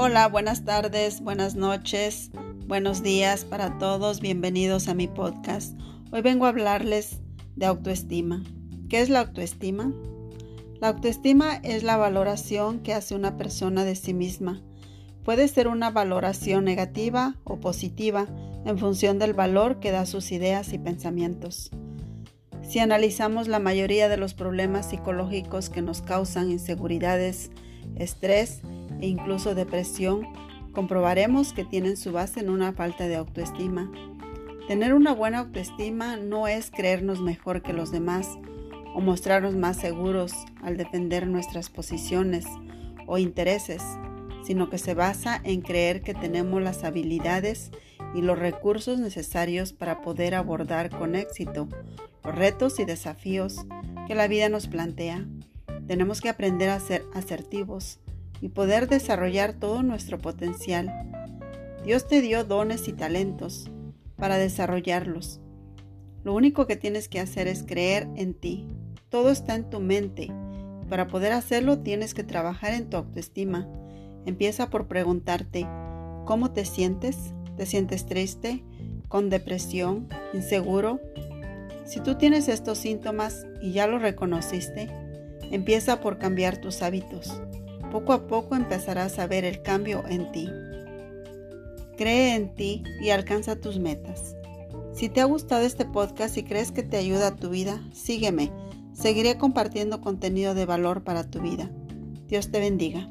Hola, buenas tardes, buenas noches, buenos días para todos. Bienvenidos a mi podcast. Hoy vengo a hablarles de autoestima. ¿Qué es la autoestima? La autoestima es la valoración que hace una persona de sí misma. Puede ser una valoración negativa o positiva en función del valor que da sus ideas y pensamientos. Si analizamos la mayoría de los problemas psicológicos que nos causan inseguridades, estrés e incluso depresión, comprobaremos que tienen su base en una falta de autoestima. Tener una buena autoestima no es creernos mejor que los demás o mostrarnos más seguros al defender nuestras posiciones o intereses, sino que se basa en creer que tenemos las habilidades y los recursos necesarios para poder abordar con éxito los retos y desafíos que la vida nos plantea. Tenemos que aprender a ser asertivos, y poder desarrollar todo nuestro potencial. Dios te dio dones y talentos para desarrollarlos. Lo único que tienes que hacer es creer en ti. Todo está en tu mente. Para poder hacerlo tienes que trabajar en tu autoestima. Empieza por preguntarte, ¿cómo te sientes? ¿Te sientes triste? ¿Con depresión? ¿Inseguro? Si tú tienes estos síntomas y ya los reconociste, empieza por cambiar tus hábitos. Poco a poco empezarás a ver el cambio en ti. Cree en ti y alcanza tus metas. Si te ha gustado este podcast y crees que te ayuda a tu vida, sígueme. Seguiré compartiendo contenido de valor para tu vida. Dios te bendiga.